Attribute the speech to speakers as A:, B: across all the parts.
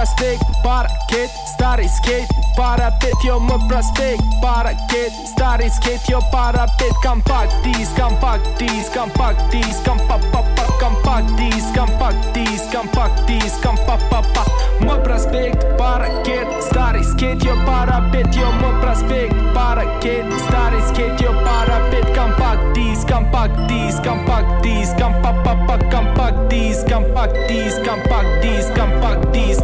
A: prospekt Паракет, старый скейт Парапет, йо, мой проспект Паракет, старый скейт, йо, парапет Компакт диск, компакт диск, компакт диск Компа-па-па, компакт диск, компакт диск Компакт диск, компа-па-па Мой проспект, паракет, старый скейт, йо, парапет Йо, мой проспект, паракет, старый скейт, йо, парапет Компакт диск, компакт диск, компакт диск Компа-па-па, компакт диск, компакт диск,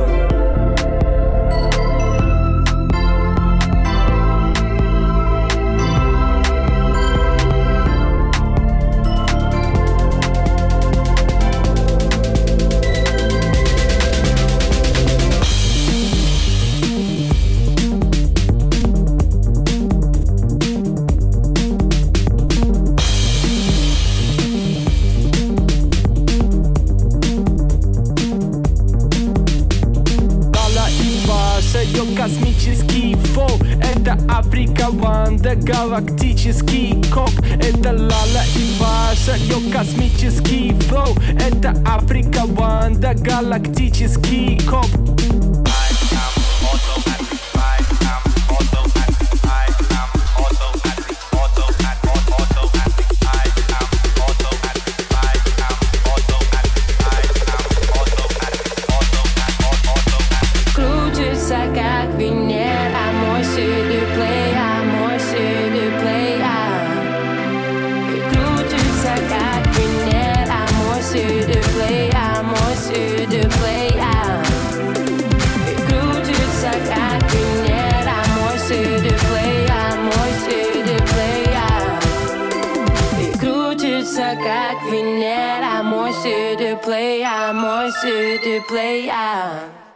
A: галактический кок. Это Лала и Паша, ее космический флоу. Это Африка Ванда, галактический кок
B: să cac vinera, moi se de play, moi se de play, ah.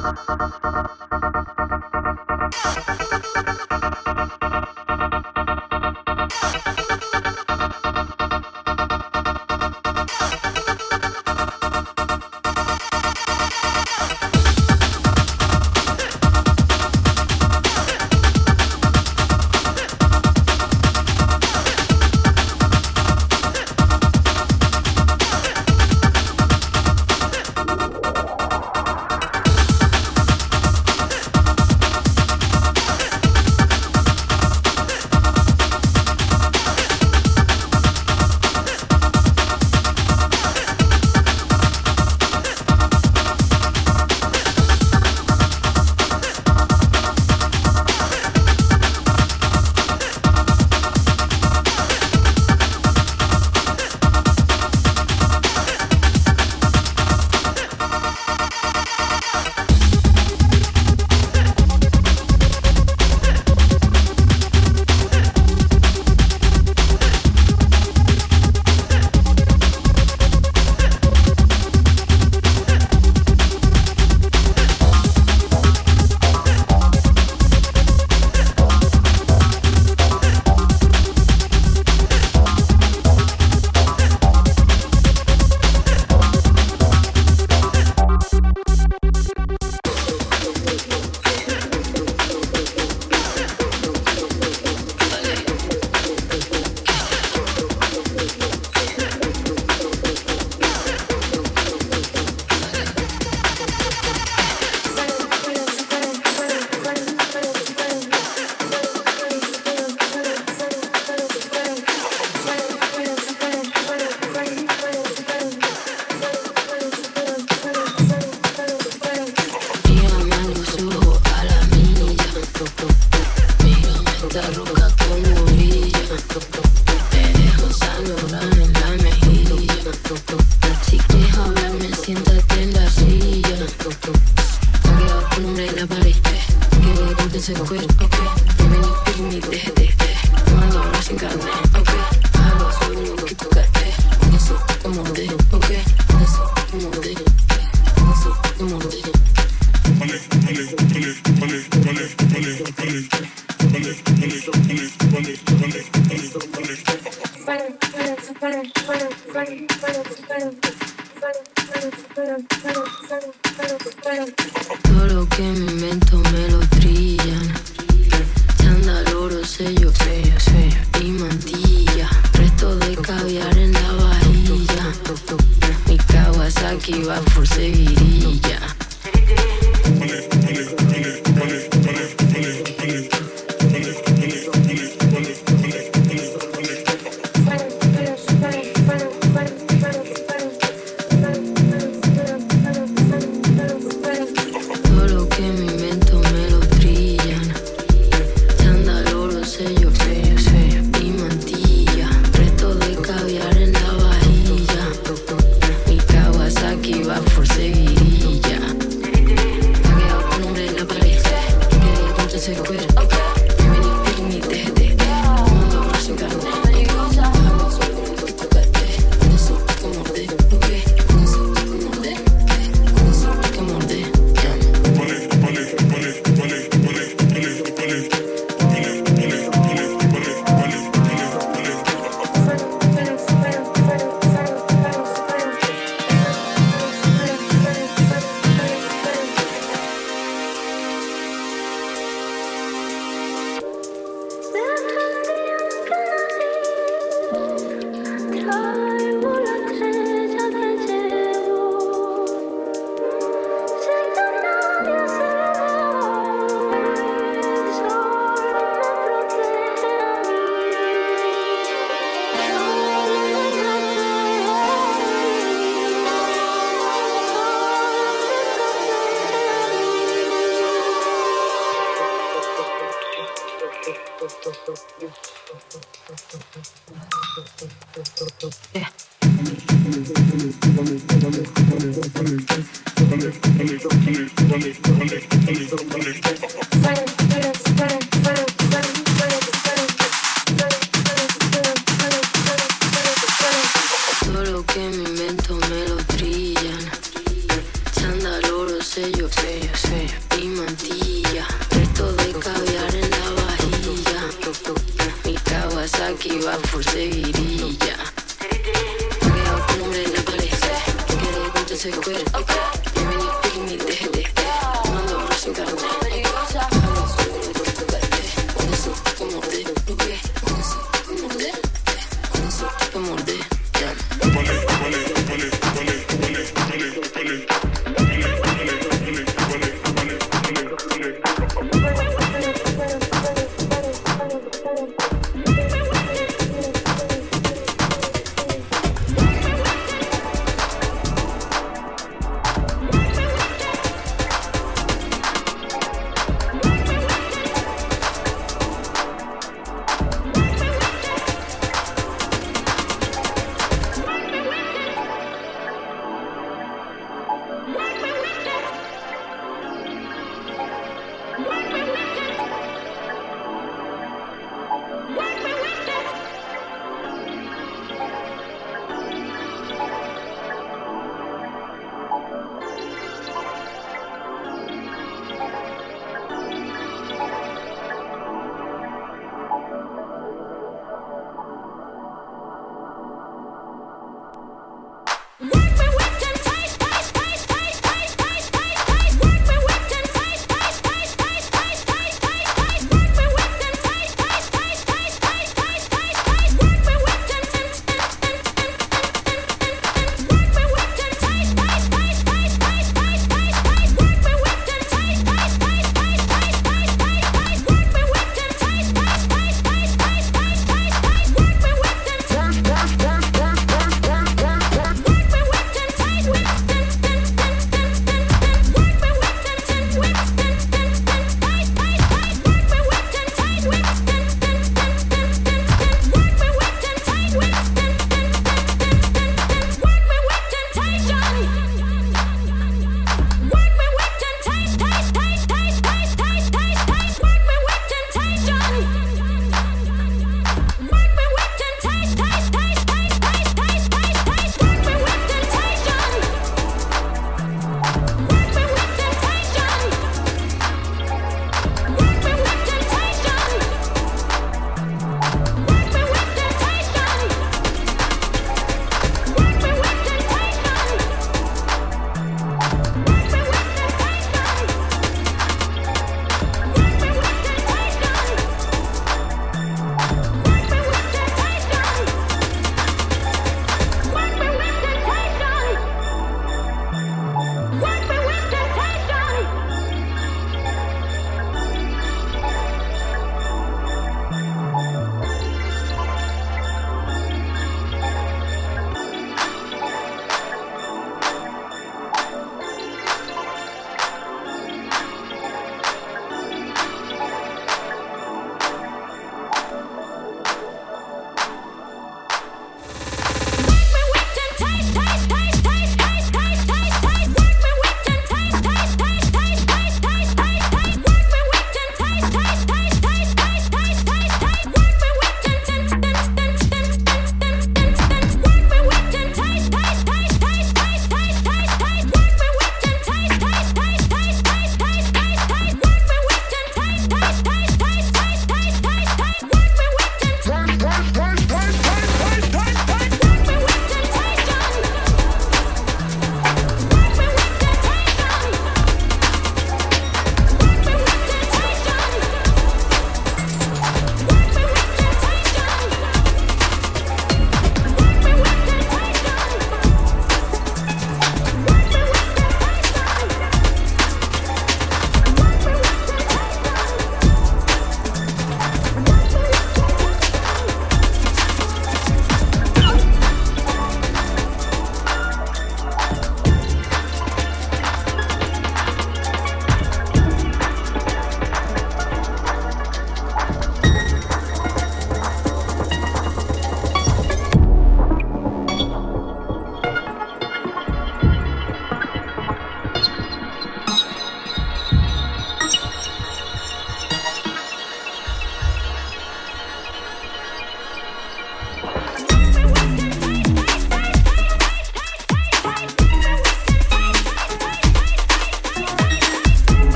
B: Que mi invento me lo brillan. Chándal, oro, sello, sello, sello.